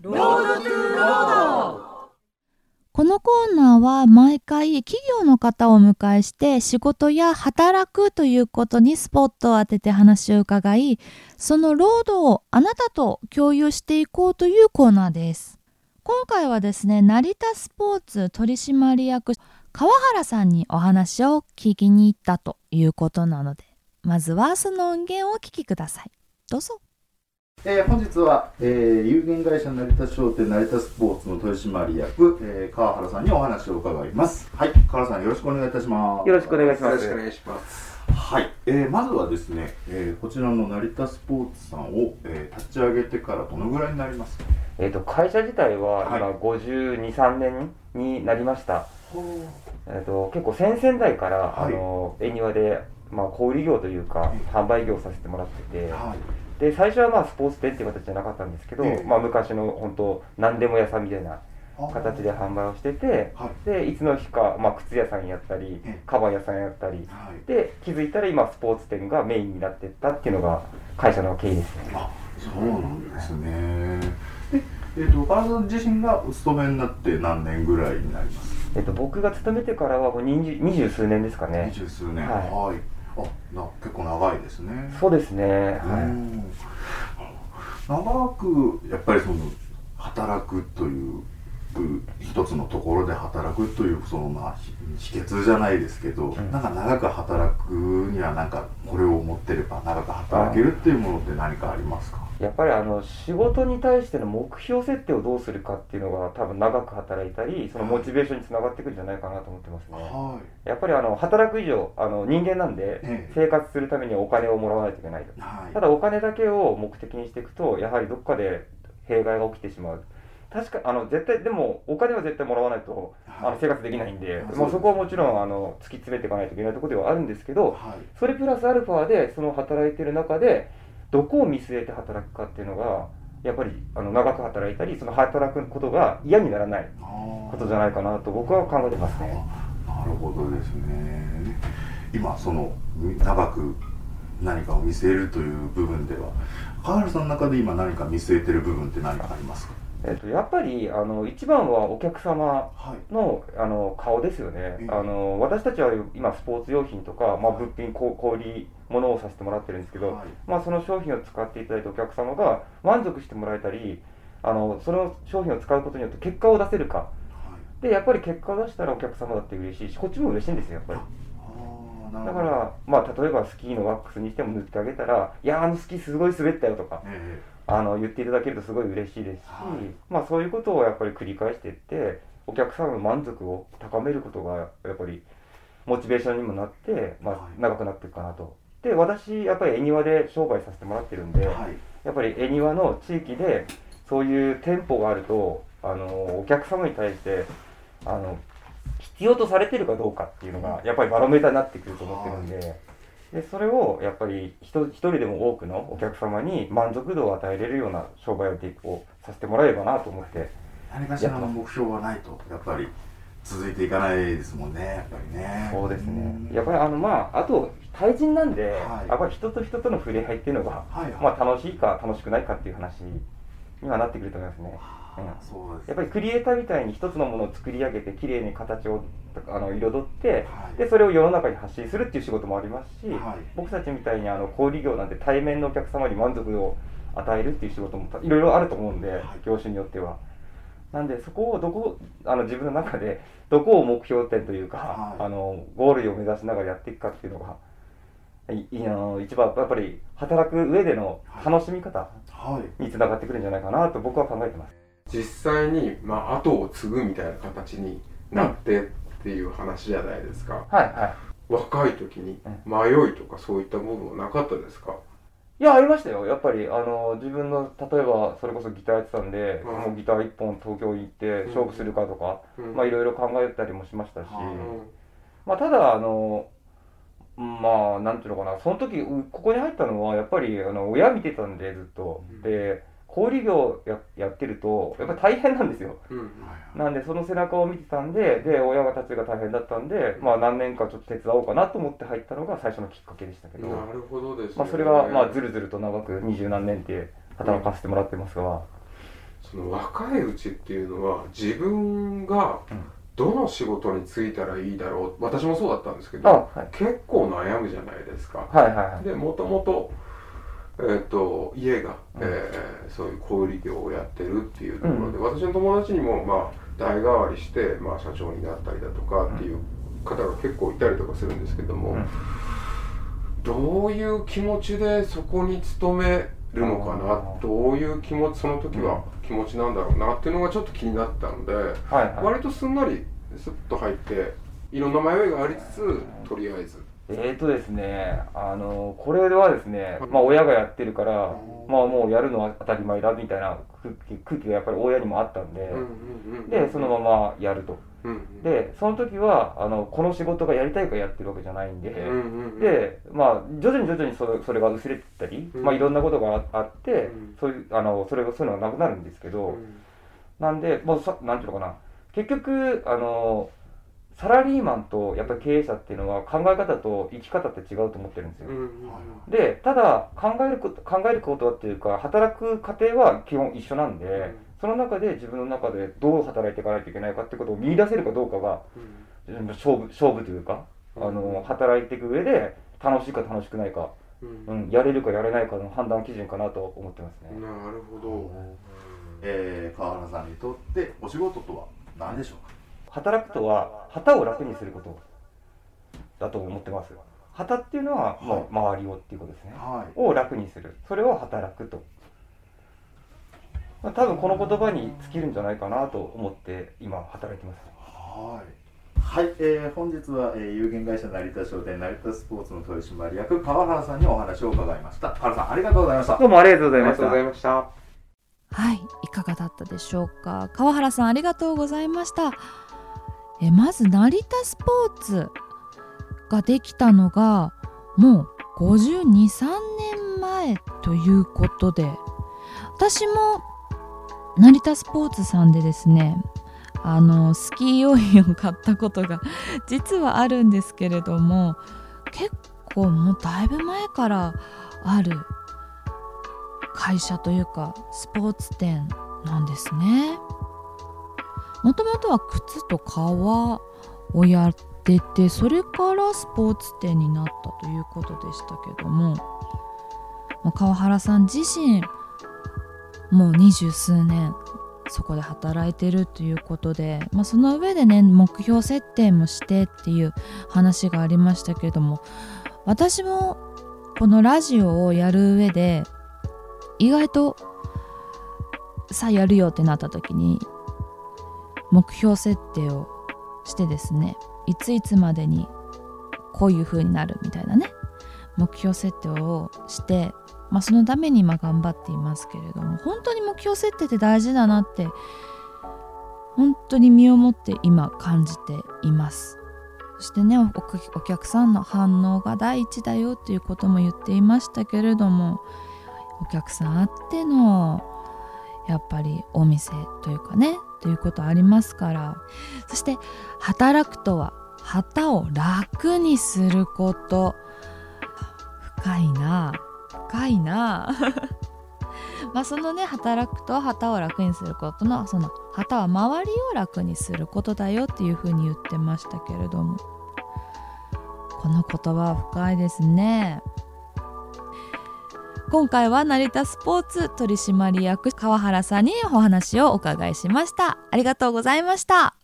ロードトゥーロードこのコーナーは毎回企業の方をお迎えして仕事や働くということにスポットを当てて話を伺いその労働をあなたと共有していこうというコーナーです。今回はですね成田スポーツ取締役川原さんにお話を聞きに行ったということなのでまずはその音源をお聞きください。どうぞ。えー、本日は、えー、有限会社成田商店成田スポーツの取締役、えー、川原さんにお話を伺います。はい川原さんよろしくお願いいたします。よろしくお願いします。よろしくお願いします。はい、えー、まずはですね、えー、こちらの成田スポーツさんを、えー、立ち上げてからどのぐらいになりますかえっ、と会社自体は今52、3年になりました、えーと、結構先々代から、はい、あの恵庭で、まあ、小売業というか、販売業をさせてもらってて、はいで最初はまあスポーツ店っていう形じゃなかったんですけど、えまあ、昔の本当何でも屋さんみたいな形で販売をしてて、はい、でいつの日か、まあ、靴屋さんやったり、えカバン屋さんやったり、はい、で気づいたら今スポーツ店がメインになってったっていうのが会社の経緯ですね。あそうなんですね。でえーと、岡田さん自身がお勤めになって何年ぐらいになります？えっと、僕が勤めてからは二十二十数年ですかね。二十数年、はい、はい。あな結構長いですね。そうですね。はい長くやっぱりその働くという一つのところで働くというそのまあ秘訣じゃないですけど、うん、なんか長く働くにはなんかこれを持ってれば長く働けるっていうものって何かありますか？やっぱりあの仕事に対しての目標設定をどうするかっていうのが多分長く働いたりそのモチベーションにつながってくるんじゃないかなと思ってますね、はい、やっぱりあの働く以上あの人間なんで生活するためにお金をもらわないといけないと、はい、ただお金だけを目的にしていくとやはりどっかで弊害が起きてしまう。確かあの絶対でもお金は絶対もらわないと、あの生活できないんで、まあ、そこはもちろんあの突き詰めていかないといけないところではあるんですけど、はい、それプラスアルファでその働いてる中でどこを見据えて働くかっていうのがやっぱりあの長く働いたりその働くことが嫌にならないことじゃないかなと僕は考えてますね。なるほどですね。今その長く何かを見据えるという部分では川原さんの中で今何か見据えてる部分って何かありますか？えっと、やっぱりあの一番はお客様のはい、あの顔ですよね、あの私たちは今スポーツ用品とか、まあ、物品小売物をさせてもらってるんですけど、はい、まあ、その商品を使っていただいたお客様が満足してもらえたりあのその商品を使うことによって結果を出せるか、はい、でやっぱり結果を出したらお客様だって嬉しいしこっちも嬉しいんですよやっぱり。だから、まあ、例えばスキーのワックスにしても塗ってあげたら「いやあのスキーすごい滑ったよ」とか、えあの言っていただけるとすごい嬉しいですし、はい、まあ、そういうことをやっぱり繰り返していってお客様の満足を高めることがやっぱりモチベーションにもなって、まあ、長くなっていくかなと。で私やっぱり恵庭で商売させてもらってるんで、はい、やっぱり恵庭の地域でそういう店舗があるとあのお客様に対してあの必要とされてるかどうかっていうのがやっぱりバロメーターになってくると思ってるんで。はい。でそれをやっぱり一人でも多くのお客様に満足度を与えれるような商売をさせてもらえればなと思って何かしらの目標がないとやっぱり続いていかないですもんねやっぱりね。そうですね。やっぱりあのまああと対人なんで、はい、やっぱり人と人との触れ合いっていうのが、はいはい、まあ楽しいか楽しくないかっていう話にはなってくると思いますね。そうですやっぱりクリエイターみたいに一つのものを作り上げて綺麗に形をあの彩って、はい、でそれを世の中に発信するっていう仕事もありますし、はい、僕たちみたいにあの小売業なんて対面のお客様に満足を与えるっていう仕事もいろいろあると思うんで、はい、業種によっては。なんでそこをどこあの自分の中でどこを目標点というか、あのゴールを目指しながらやっていくかっていうのがいいの一番やっぱり働く上での楽しみ方につながってくるんじゃないかなと僕は考えてます。実際に、まあ、後を継ぐみたいな形になってっていう話じゃないですか。はいはい。若い時に迷いとかそういった部分はなかったですか、いや、ありましたよ。やっぱり、あの、自分の、例えば、それこそギターやってたんで、うん、もうギター一本東京行って勝負するかとか、うん、まあ、いろいろ考えたりもしましたし、うん、まあ、ただ、あの、まあ、なんていうのかな、その時、ここに入ったのは、やっぱり、あの、親見てたんで、ずっと。で、小売業ややってるとやっぱり大変なんですよ、うん、なんでその背中を見てたんでで親たちが大変だったんで、まあ、何年かちょっと手伝おうかなと思って入ったのが最初のきっかけでしたけど。なるほどです、ね、まあ、それがまあずるずると長く二十何年って働かせてもらってますが、その若いうちっていうのは自分がどの仕事に就いたらいいだろう？私もそうだったんですけど、はい、結構悩むじゃないですか。はいはいはい、でもともと,、えーと、家が、うん、えー、そういう小売業をやってるっていうところで、うん、私の友達にも、まあ、代替わりして、まあ、社長になったりだとかっていう方が結構いたりとかするんですけども、うん、どういう気持ちでそこに勤めるのかなどういう気持ちその時は気持ちなんだろうなっていうのがちょっと気になったので、はいはい、割とすんなりスッと入っていろんな迷いがありつつとりあえず。えーとですね、あのこれはですね、まあ、親がやってるから、まあ、もうやるのは当たり前だみたいな空気がやっぱり親にもあったんで、でそのままやると。でその時はあのこの仕事がやりたいからやってるわけじゃないんで、でまあ徐々に徐々にそれそれが薄れてったり、まあ、いろんなことがあって、そういうあのそれがそういうのがなくなるんですけど、なんでもうさなんていうのかな。結局あのサラリーマンとやっぱり経営者っていうのは考え方と生き方って違うと思ってるんですよ。でただ考えること考えることはっていうか働く過程は基本一緒なんで、その中で自分の中でどう働いていかないといけないかってことを見出せるかどうかが、勝負勝負というか、あの働いていく上で楽しいか楽しくないか、うん、やれるかやれないかの判断基準かなと思ってますね。なるほど。えー、川原さんにとってお仕事とは何でしょうか？働くとは旗を楽にすることだと思ってます。旗っていうのは、まあ、周りをっていうことですね、はい、を楽にする。それを働くと、まあ、多分この言葉に尽きるんじゃないかなと思って今働いてます。はい。はい、えー、本日は、えー、有限会社成田商店成田スポーツの取締役川原さんにお話を伺いました。川原さんありがとうございました。どうもありがとうございました。はい。いかがだったでしょうか。川原さんありがとうございましたえまず成田スポーツができたのがもう523年前ということで私も成田スポーツさんでですねあのスキー用品を買ったことが実はあるんですけれども結構もうだいぶ前からある会社というかスポーツ店なんですね。もともとは靴と革をやっててそれからスポーツ店になったということでしたけども川原さん自身もう二十数年そこで働いてるということで、まあ、その上でね目標設定もしてっていう話がありましたけども私もこのラジオをやる上で意外とさあやるよってなった時に目標設定をしてですねいついつまでにこういう風になるみたいなね目標設定をして、まあ、そのために今頑張っていますけれども本当に目標設定って大事だなって本当に身をもって今感じています。そしてねお客さんの反応が第一だよっていうことも言っていましたけれどもお客さんあってのやっぱりお店というかねということありますから。そして働くとは旗を楽にすること。深いな深いな。まあそのね働くと旗を楽にすることのその旗は周りを楽にすることだよっていうふうに言ってましたけれども。この言葉は深いですね。今回は成田スポーツ取締役川原さんにお話をお伺いしました。ありがとうございました。